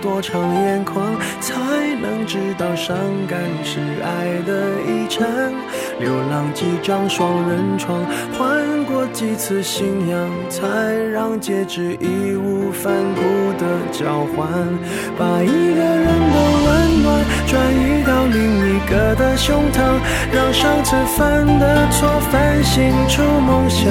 多长眼眶，才能知道伤感是爱的遗产。流浪几张双人床，换过几次信仰，才让戒指义无反顾的交换。把一个人的温暖转移到另一个的胸膛，让上次犯的错反省出梦想。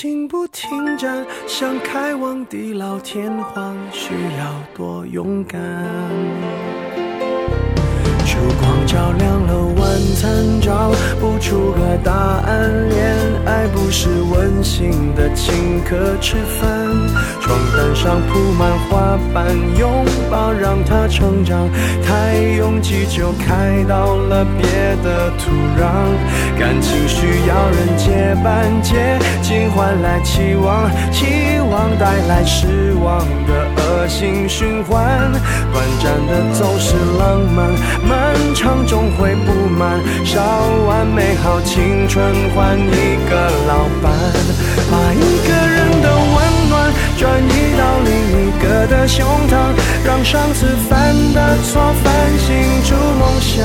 情不停站，想开往地老天荒，需要多勇敢。烛光照亮了晚餐，找不出个答案。恋爱不是温馨的请客吃饭，床单上铺满花瓣，拥抱让它成长。太拥挤就开到了别的土壤。感情需要人接班，接近换来期望，期望带来失望的恶性循环。短暂的总是浪漫。漫长终会不满，烧完美好青春换一个老伴，把一个人的温暖转移到另一个的胸膛，让上次犯的错反省出梦想。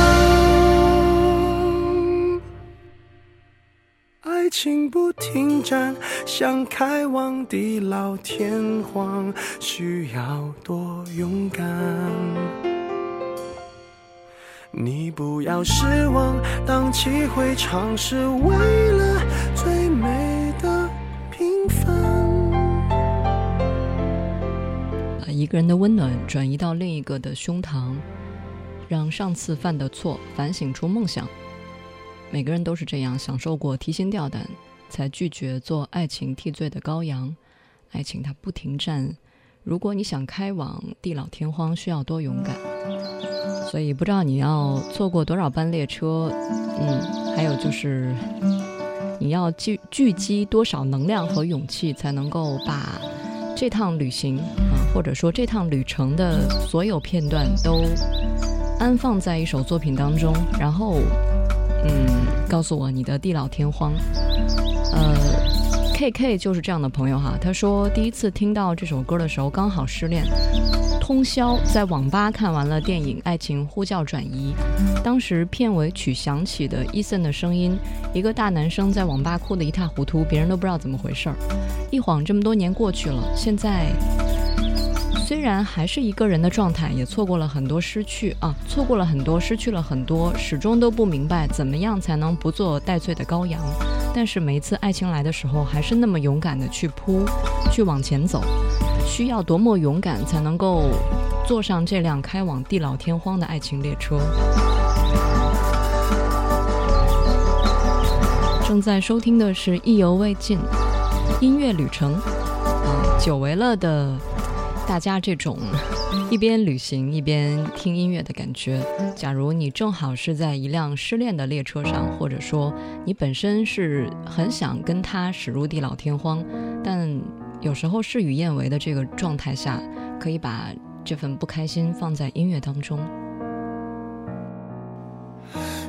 情不停站，想开往地老天荒，需要多勇敢。你不要失望，荡气回肠是为了最美的平凡。把一个人的温暖转移到另一个的胸膛，让上次犯的错反省出梦想。每个人都是这样，享受过提心吊胆，才拒绝做爱情替罪的羔羊。爱情它不停站，如果你想开往地老天荒，需要多勇敢。所以不知道你要错过多少班列车，嗯，还有就是你要聚聚集多少能量和勇气，才能够把这趟旅行啊，或者说这趟旅程的所有片段都安放在一首作品当中，然后，嗯，告诉我你的地老天荒。呃，K K 就是这样的朋友哈，他说第一次听到这首歌的时候刚好失恋。通宵在网吧看完了电影《爱情呼叫转移》，当时片尾曲响起的伊森的声音，一个大男生在网吧哭得一塌糊涂，别人都不知道怎么回事儿。一晃这么多年过去了，现在虽然还是一个人的状态，也错过了很多失去啊，错过了很多，失去了很多，始终都不明白怎么样才能不做带罪的羔羊。但是每一次爱情来的时候，还是那么勇敢的去扑，去往前走。需要多么勇敢才能够坐上这辆开往地老天荒的爱情列车？正在收听的是意犹未尽音乐旅程啊，久违了的大家这种一边旅行一边听音乐的感觉。假如你正好是在一辆失恋的列车上，或者说你本身是很想跟他驶入地老天荒，但。有时候事与愿违的这个状态下，可以把这份不开心放在音乐当中。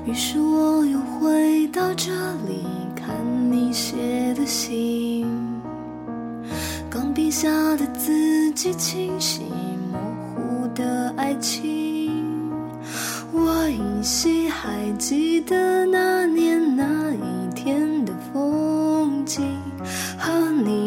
于是我又回到这里，看你写的信，钢笔下的字迹清晰，模糊的爱情。我依稀还记得那年那一天的风景，和你。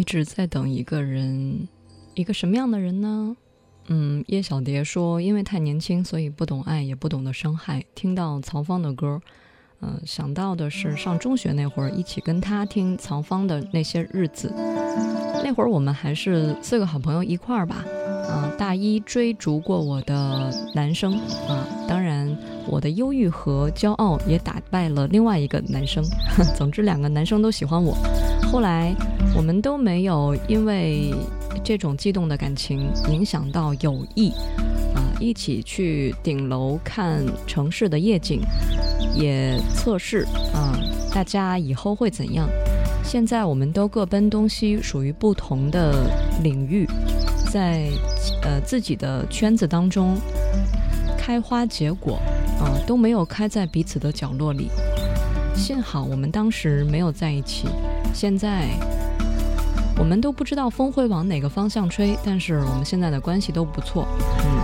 一直在等一个人，一个什么样的人呢？嗯，叶小蝶说，因为太年轻，所以不懂爱，也不懂得伤害。听到曹芳的歌，嗯，想到的是上中学那会儿，一起跟他听曹芳的那些日子。那会儿我们还是四个好朋友一块儿吧。嗯，大一追逐过我的男生啊，当然我的忧郁和骄傲也打败了另外一个男生。总之，两个男生都喜欢我。后来我们都没有因为这种激动的感情影响到友谊啊，一起去顶楼看城市的夜景，也测试啊，大家以后会怎样？现在我们都各奔东西，属于不同的领域。在呃自己的圈子当中开花结果，啊都没有开在彼此的角落里。幸好我们当时没有在一起。现在我们都不知道风会往哪个方向吹，但是我们现在的关系都不错。嗯，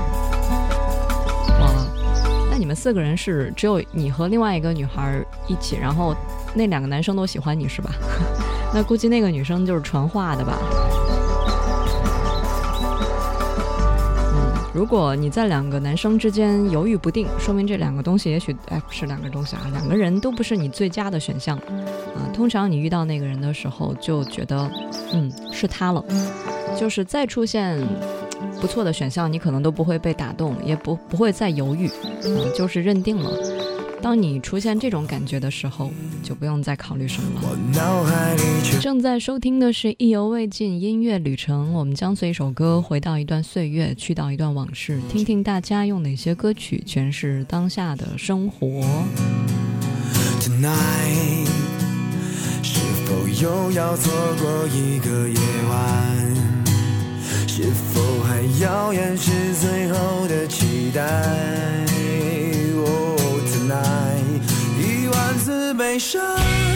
哇，那你们四个人是只有你和另外一个女孩一起，然后那两个男生都喜欢你是吧？那估计那个女生就是传话的吧。如果你在两个男生之间犹豫不定，说明这两个东西也许哎不是两个东西啊，两个人都不是你最佳的选项啊。通常你遇到那个人的时候，就觉得嗯是他了，就是再出现不错的选项，你可能都不会被打动，也不不会再犹豫，嗯，就是认定了。当你出现这种感觉的时候，就不用再考虑什么了。正在收听的是意犹未尽音乐旅程，我们将随一首歌回到一段岁月，去到一段往事，听听大家用哪些歌曲诠释当下的生活。Tonight，是否又要错过一个夜晚？是否还要掩饰最后的期待？一万次悲伤。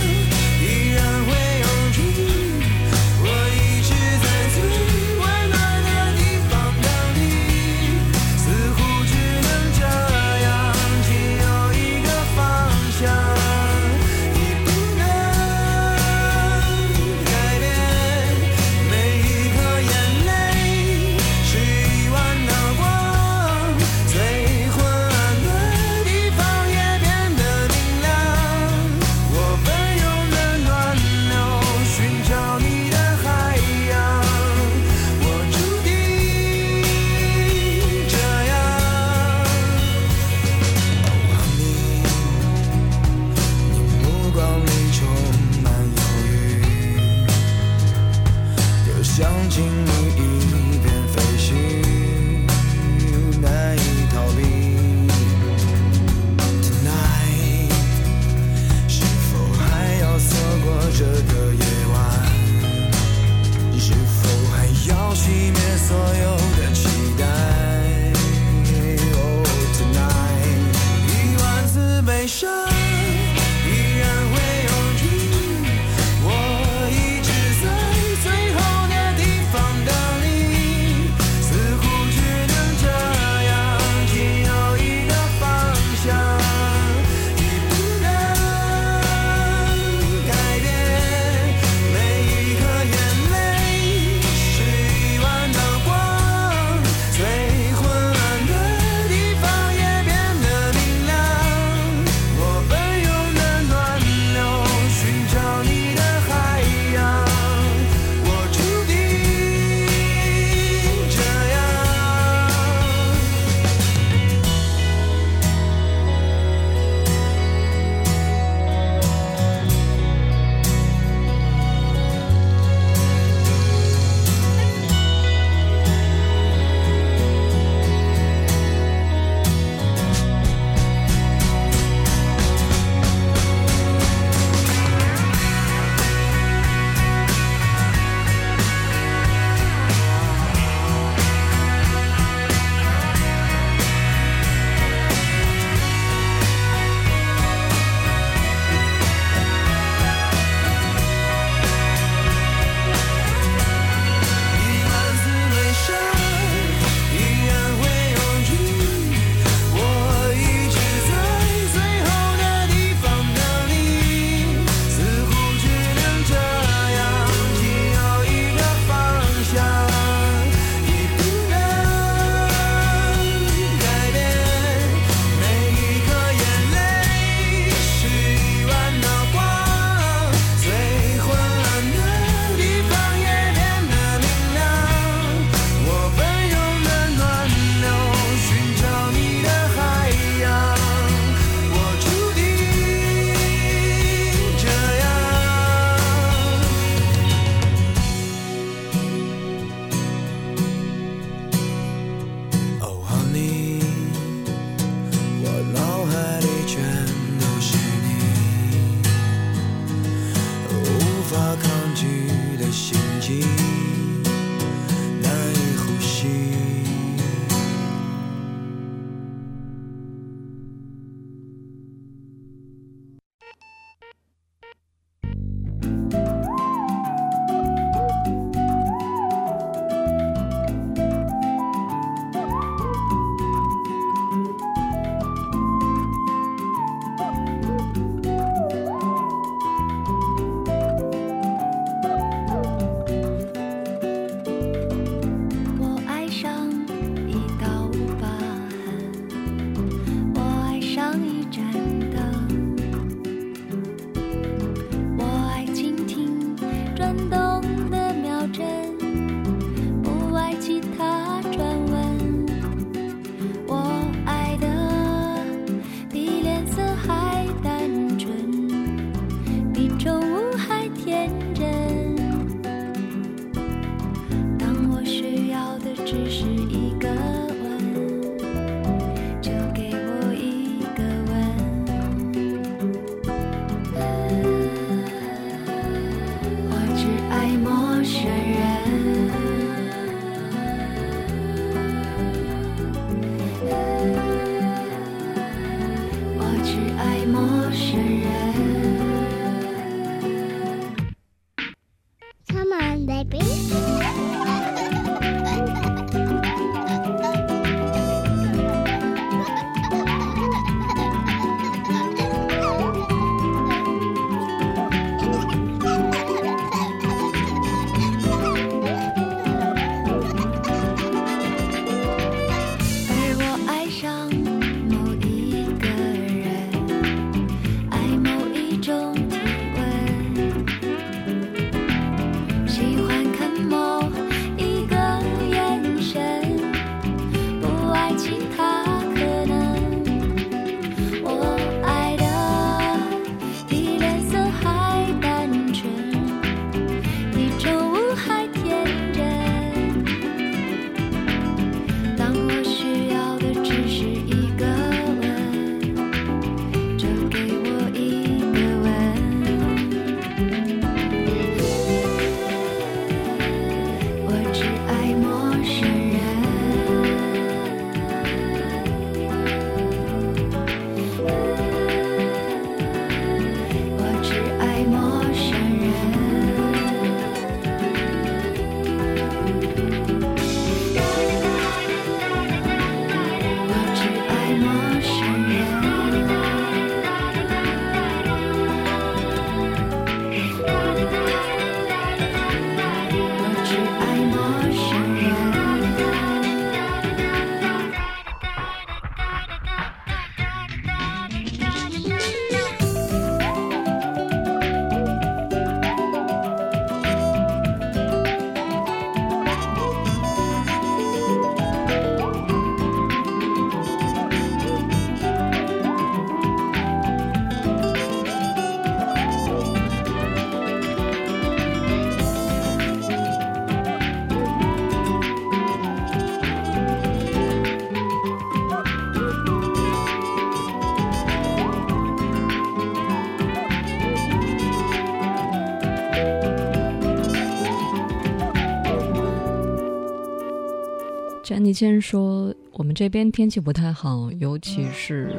詹妮谦说：“我们这边天气不太好，尤其是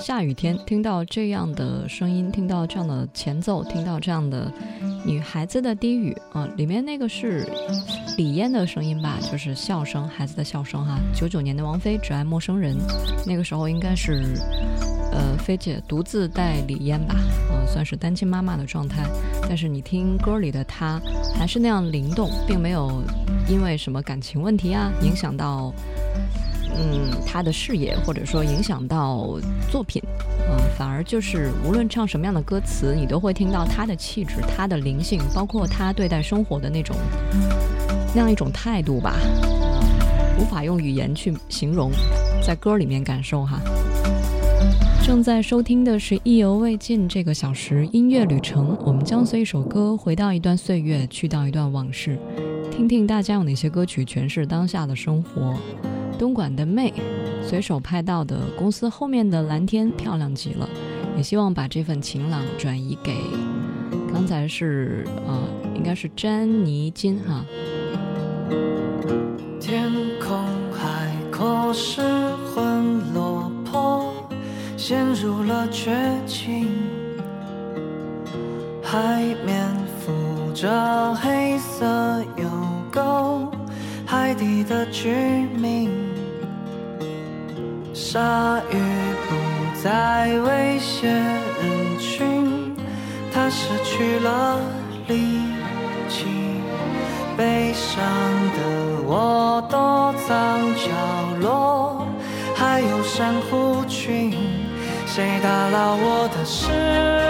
下雨天，听到这样的声音，听到这样的前奏，听到这样的女孩子的低语啊，里面那个是李嫣的声音吧，就是笑声，孩子的笑声哈。九九年的王菲《只爱陌生人》，那个时候应该是呃菲姐独自带李嫣吧，嗯，算是单亲妈妈的状态。但是你听歌里的她，还是那样灵动，并没有。”因为什么感情问题啊，影响到嗯他的事业，或者说影响到作品，嗯，反而就是无论唱什么样的歌词，你都会听到他的气质、他的灵性，包括他对待生活的那种那样一种态度吧，无法用语言去形容，在歌里面感受哈。正在收听的是意犹未尽这个小时音乐旅程，我们将随一首歌回到一段岁月，去到一段往事。听听大家有哪些歌曲诠释当下的生活？东莞的妹，随手拍到的公司后面的蓝天漂亮极了，也希望把这份晴朗转移给刚才是呃，应该是詹妮金哈。天空海阔失魂落魄，陷入了绝境，海面浮着黑色油。够海底的居民，鲨鱼不再威胁人群，它失去了力气。悲伤的我躲藏角落，还有珊瑚群，谁打扰我的事？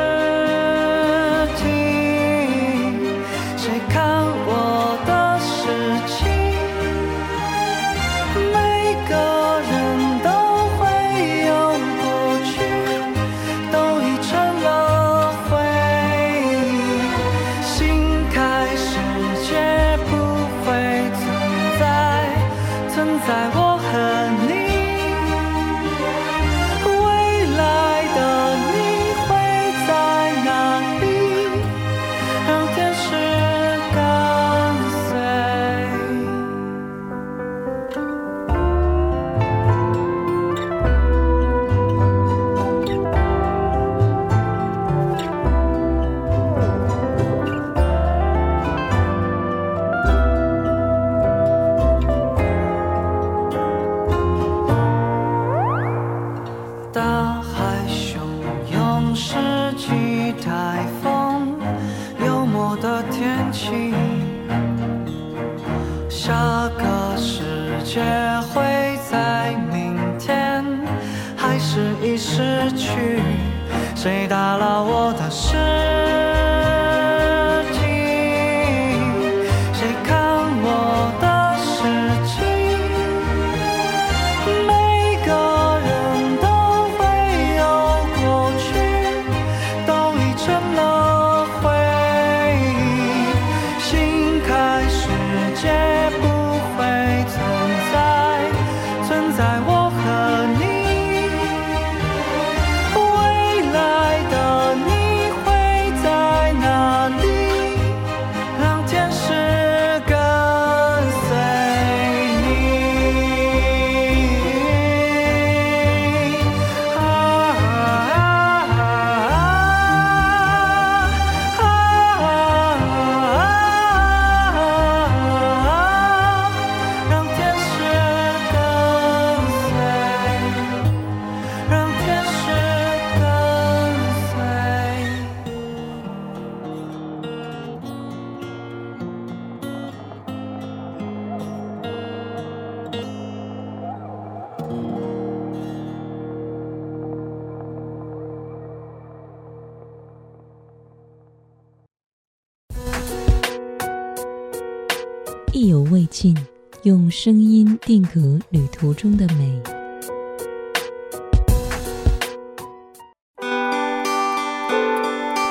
声音定格旅途中的美，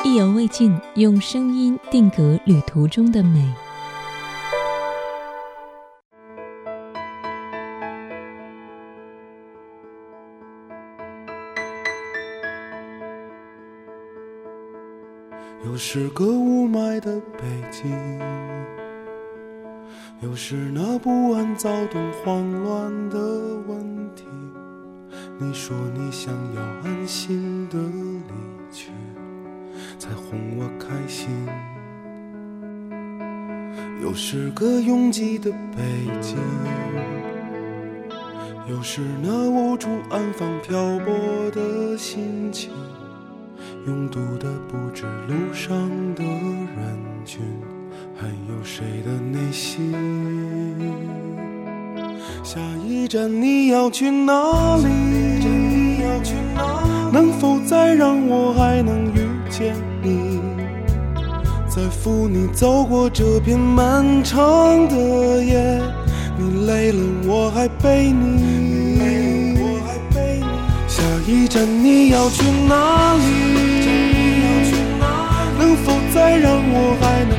意犹未尽。用声音定格旅途中的美。又是个雾霾的北京。有时那不安、躁动、慌乱的问题，你说你想要安心的离去，才哄我开心。又是个拥挤的北京，又是那无处安放漂泊的心情，拥堵的不止路上的人群。还有谁的内心？下一站你要去哪里？能否再让我还能遇见你？再扶你走过这片漫长的夜，你累了我还背你。下一站你要去哪里？能否再让我还能？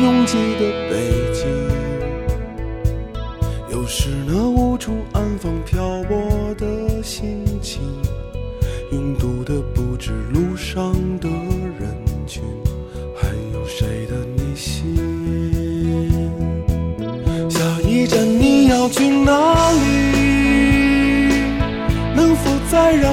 拥挤的北京，又是那无处安放漂泊的心情，拥堵的不止路上的人群，还有谁的内心？下一站你要去哪里？能否再让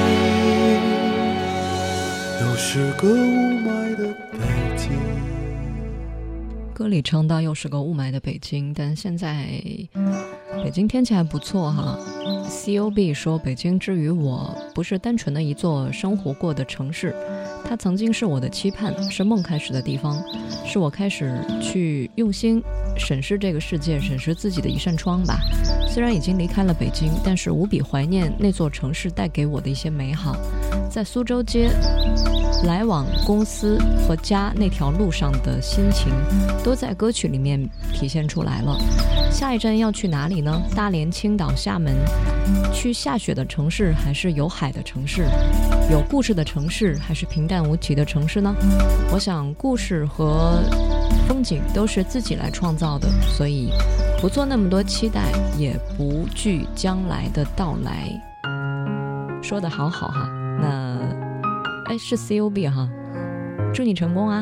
是个雾霾的北京。歌里唱到又是个雾霾的北京，但现在北京天气还不错哈。C O B 说，北京之于我不是单纯的一座生活过的城市，它曾经是我的期盼，是梦开始的地方，是我开始去用心审视这个世界、审视自己的一扇窗吧。虽然已经离开了北京，但是无比怀念那座城市带给我的一些美好，在苏州街。来往公司和家那条路上的心情，都在歌曲里面体现出来了。下一站要去哪里呢？大连、青岛、厦门，去下雪的城市，还是有海的城市？有故事的城市，还是平淡无奇的城市呢？我想，故事和风景都是自己来创造的，所以不做那么多期待，也不惧将来的到来。说的好好哈，那。哎，是 C O B 哈，祝你成功啊！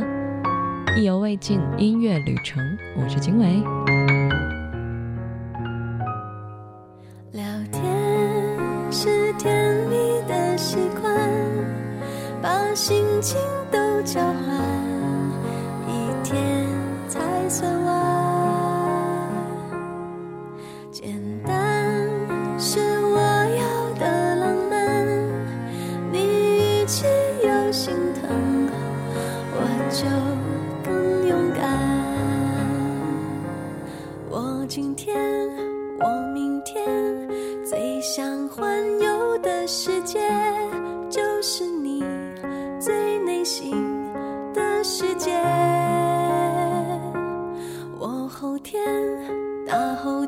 意犹未尽，音乐旅程，我是经纬。聊天是甜蜜的习惯，把心情都交换，世界就是你最内心的世界。我后天大后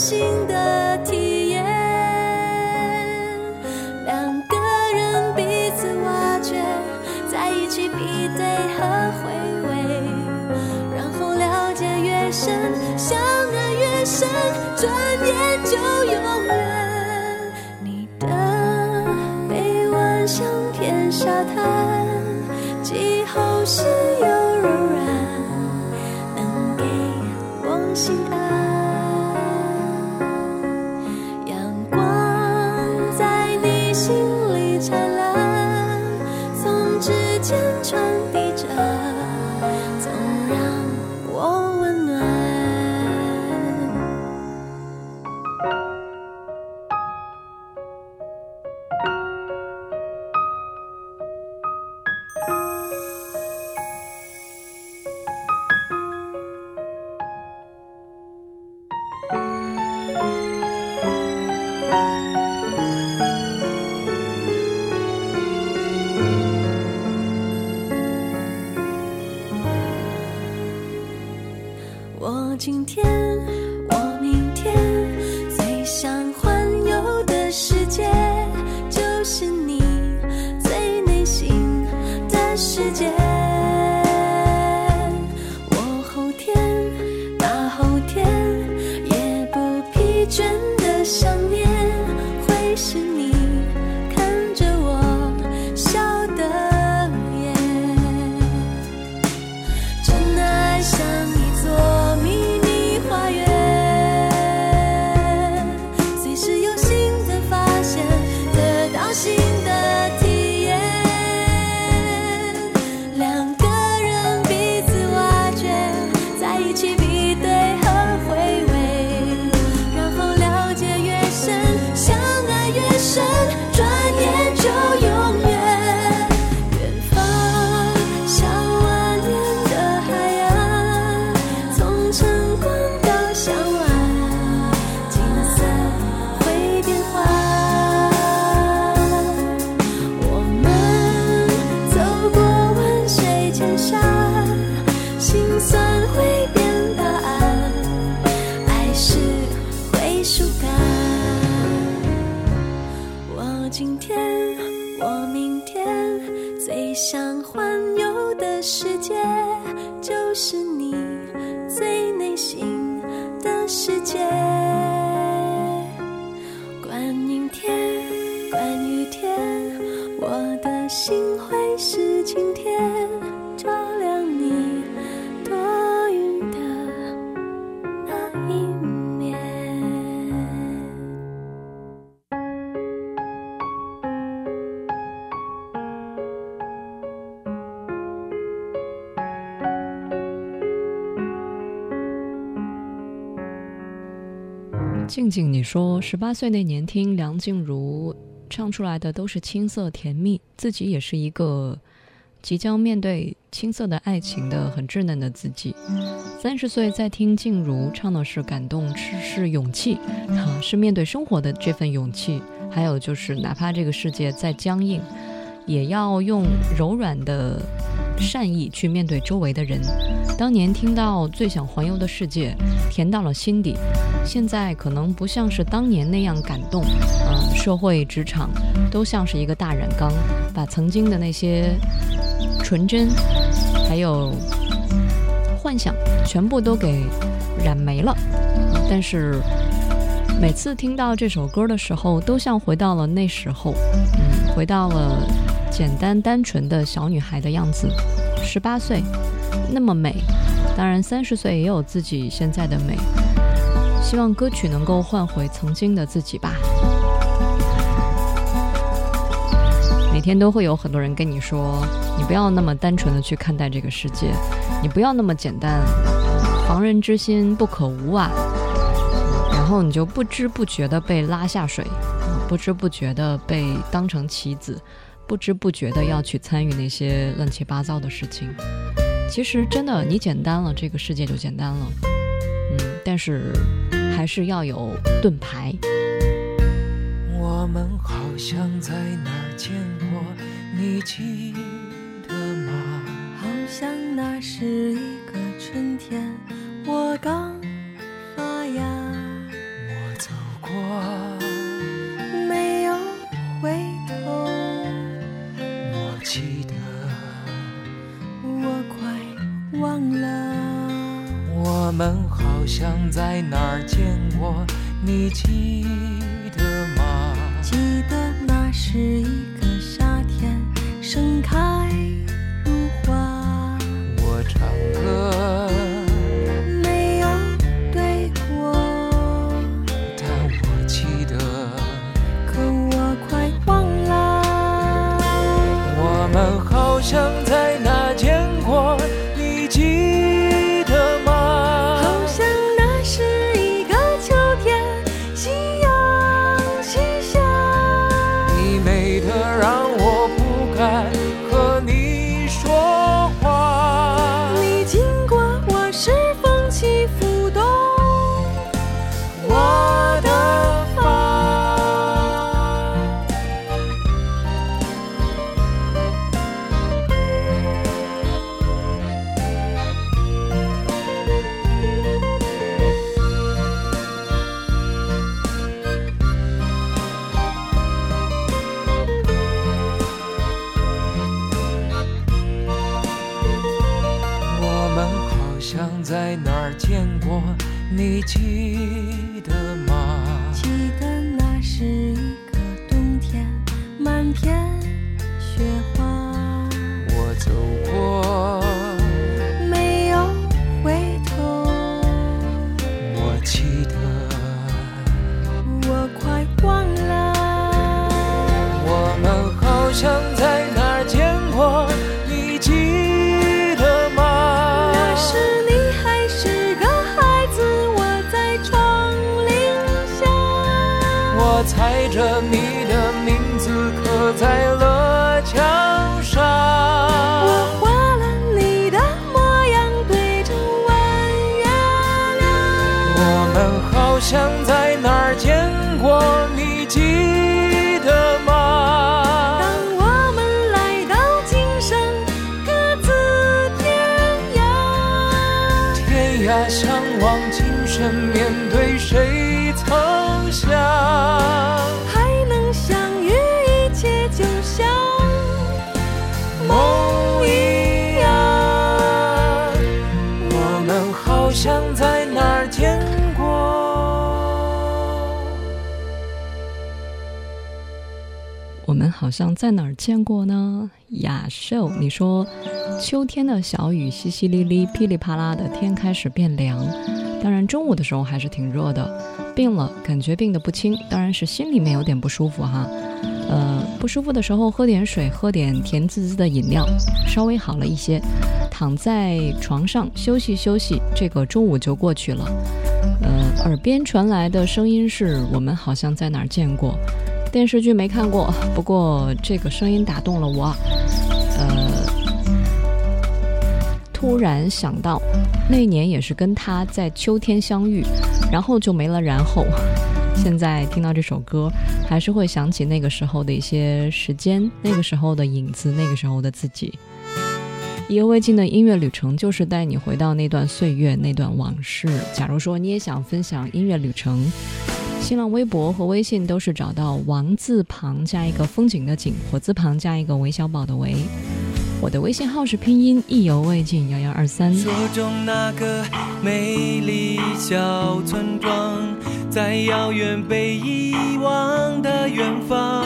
心的今天，静静，你说十八岁那年听梁静茹唱出来的都是青涩甜蜜，自己也是一个即将面对青涩的爱情的很稚嫩的自己。三十岁再听静茹唱的是感动，是勇气啊，是面对生活的这份勇气，还有就是哪怕这个世界再僵硬，也要用柔软的善意去面对周围的人。当年听到最想环游的世界，甜到了心底。现在可能不像是当年那样感动，嗯、社会、职场都像是一个大染缸，把曾经的那些纯真，还有幻想，全部都给染没了。但是每次听到这首歌的时候，都像回到了那时候，嗯，回到了简单单纯的小女孩的样子，十八岁，那么美。当然，三十岁也有自己现在的美。希望歌曲能够换回曾经的自己吧。每天都会有很多人跟你说，你不要那么单纯的去看待这个世界，你不要那么简单，防人之心不可无啊。然后你就不知不觉的被拉下水，不知不觉的被当成棋子，不知不觉的要去参与那些乱七八糟的事情。其实真的，你简单了，这个世界就简单了。嗯，但是还是要有盾牌。我们好像在哪儿见过，你记得吗？好像那是一个春天，我刚发芽，我走过，们好像在哪儿见过，你记得吗？记得那是一个夏天，盛开好像在哪儿见过。我们好像在哪儿见过呢？雅秀，你说秋天的小雨淅淅沥沥，噼里啪啦的，天开始变凉。当然中午的时候还是挺热的。病了，感觉病得不轻，当然是心里面有点不舒服哈。呃，不舒服的时候喝点水，喝点甜滋滋的饮料，稍微好了一些。躺在床上休息休息，这个中午就过去了。呃，耳边传来的声音是我们好像在哪儿见过。电视剧没看过，不过这个声音打动了我。突然想到，那年也是跟他在秋天相遇，然后就没了然后。现在听到这首歌，还是会想起那个时候的一些时间，那个时候的影子，那个时候的自己。意犹未尽的音乐旅程，就是带你回到那段岁月、那段往事。假如说你也想分享音乐旅程，新浪微博和微信都是找到王字旁加一个风景的景，火字旁加一个韦小宝的韦。我的微信号是拼音意犹未尽幺幺二三。说中那个美丽小村庄，在遥远被遗忘的远方，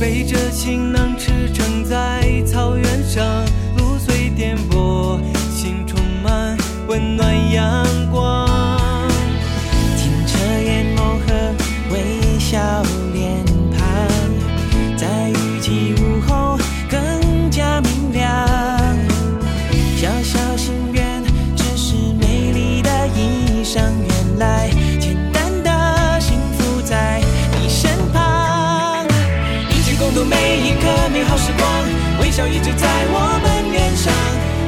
背着行囊驰骋在草原上，路随颠簸，心充满温暖阳光。清澈眼眸和微笑脸庞，在雨季笑一直在我们脸上，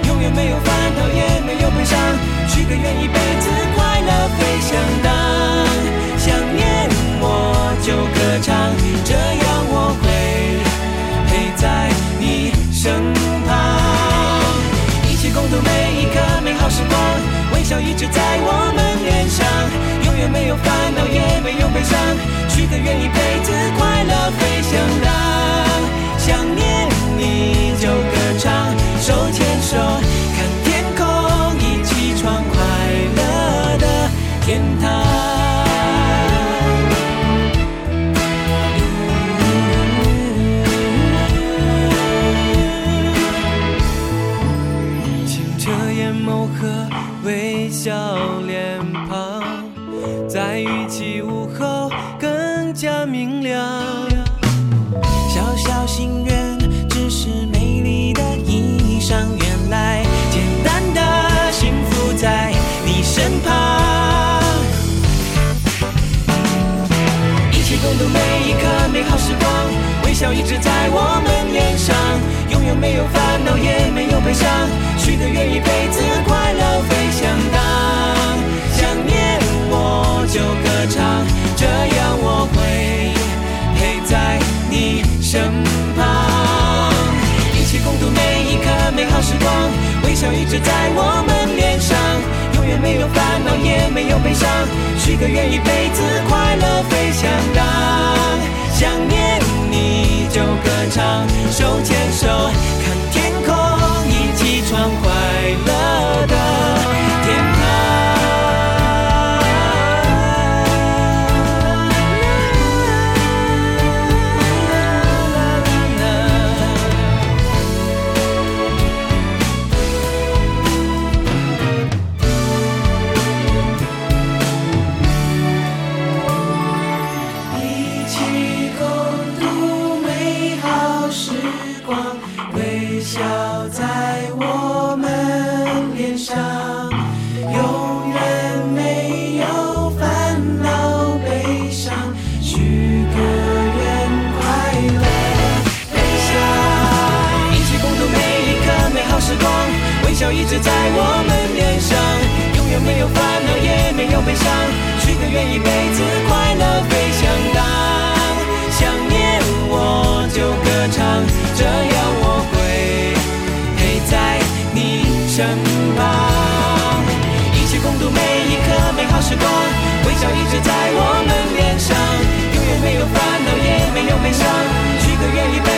永远没有烦恼，也没有悲伤，许个愿一辈子快乐飞翔当。想念我就歌唱，这样我会陪在你身旁，一起共度每一刻美好时光，微笑一直在我们脸上，永远没有烦恼，也没有悲伤，许个愿一辈子快乐飞翔当。想念你就歌唱，手牵手看天空，一起闯快乐的天堂。清澈眼眸和微笑脸庞，在雨季午后更加明亮。身旁，一起共度每一刻美好时光，微笑一直在我们脸上，永远没有烦恼，也没有悲伤，许个愿一辈子快乐飞翔当。想念我就歌唱，这样我会陪在你身旁，一起共度每一刻美好时光，微笑一直在我们，没有悲伤，许个愿一辈子快乐飞翔当。想念你就歌唱，手牵手在我们脸上，永远没有烦恼，也没有悲伤，许个愿一辈子快乐飞翔荡。想念我就歌唱，这样我会陪在你身旁，一起共度每一刻美好时光，微笑一直在我们脸上，永远没有烦恼，也没有悲伤，许个愿一辈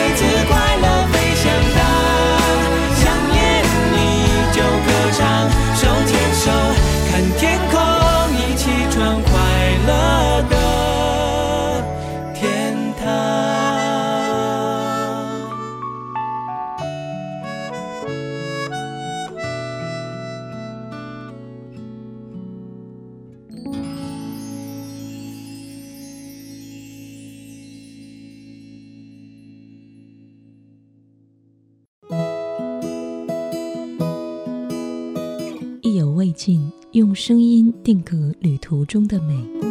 用声音定格旅途中的美。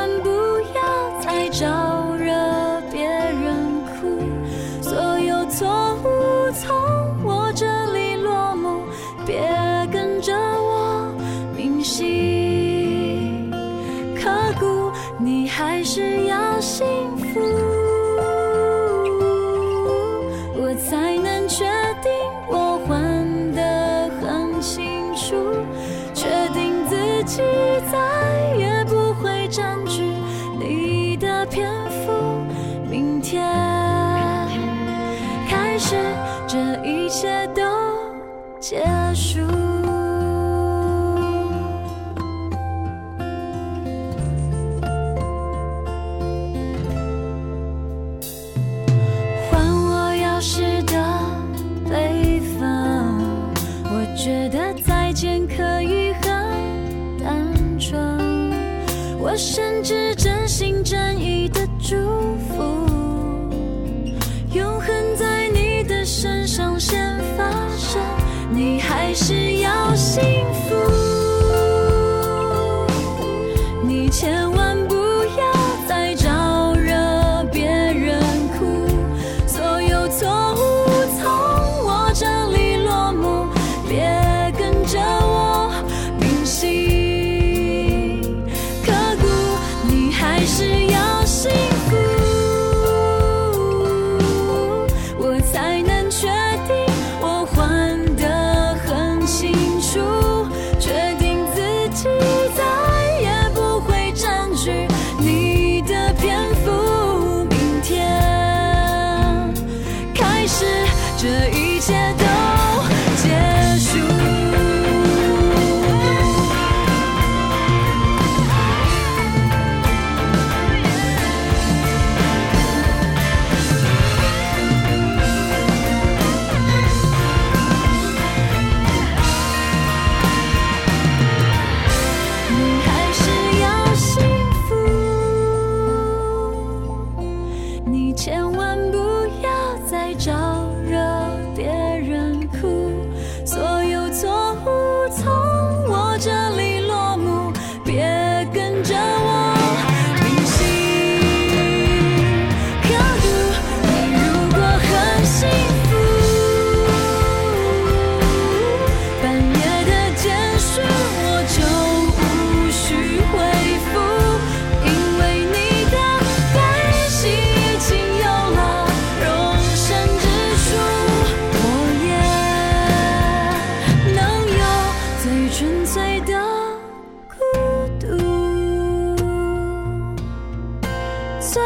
最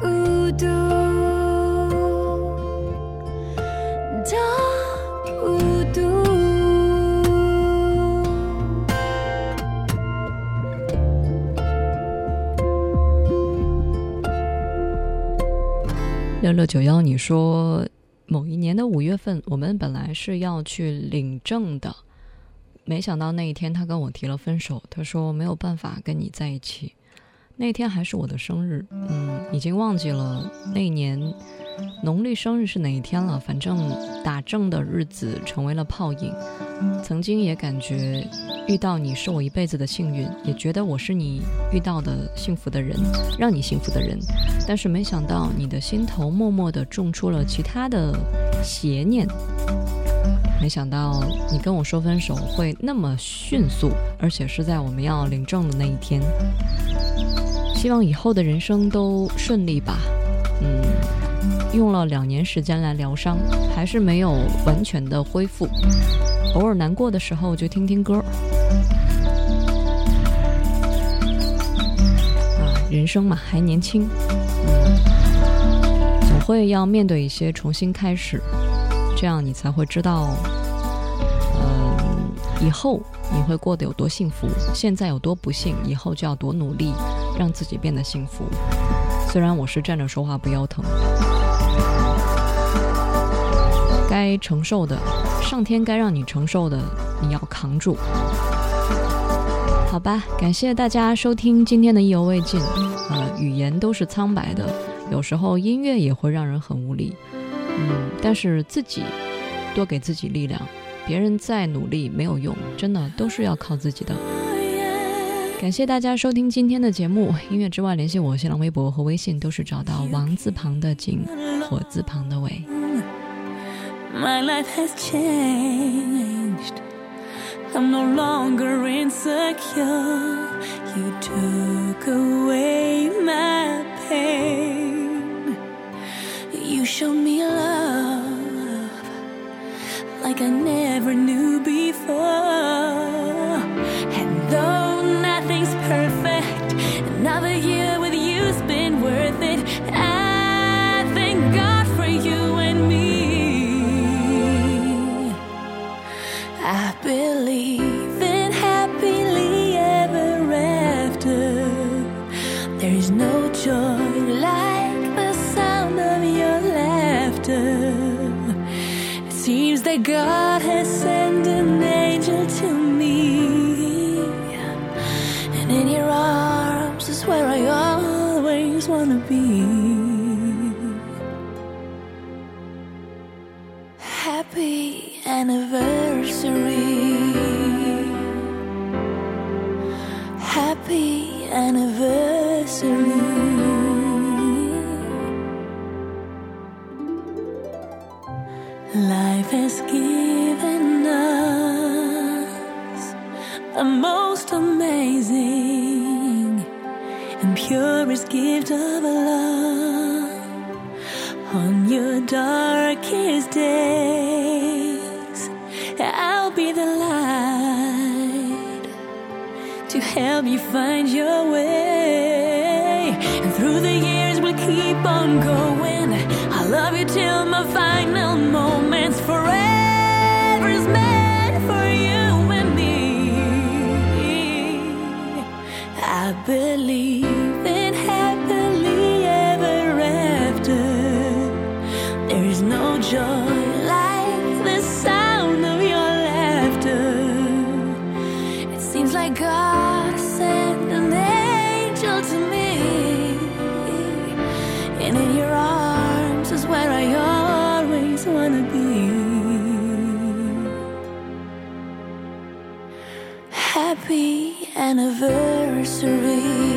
孤独的孤独。六六九幺，你说某一年的五月份，我们本来是要去领证的，没想到那一天他跟我提了分手，他说没有办法跟你在一起。那天还是我的生日，嗯，已经忘记了那年农历生日是哪一天了。反正打证的日子成为了泡影。曾经也感觉遇到你是我一辈子的幸运，也觉得我是你遇到的幸福的人，让你幸福的人。但是没想到你的心头默默地种出了其他的邪念。没想到你跟我说分手会那么迅速，而且是在我们要领证的那一天。希望以后的人生都顺利吧。嗯，用了两年时间来疗伤，还是没有完全的恢复。偶尔难过的时候就听听歌。啊，人生嘛，还年轻，嗯，总会要面对一些重新开始，这样你才会知道，嗯，以后你会过得有多幸福，现在有多不幸，以后就要多努力，让自己变得幸福。虽然我是站着说话不腰疼，该承受的，上天该让你承受的，你要扛住。好吧，感谢大家收听今天的意犹未尽。呃，语言都是苍白的，有时候音乐也会让人很无力。嗯，但是自己多给自己力量，别人再努力没有用，真的都是要靠自己的。感谢大家收听今天的节目。音乐之外，联系我，新浪微博和微信都是找到王字旁的景，火字旁的伟。My life has changed. I'm no longer insecure. You took away my pain. You showed me love. like I never knew before. Life has given us the most amazing and purest gift of love. On your darkest days, I'll be the light to help you find your way. And through the years, we'll keep on going. anniversary.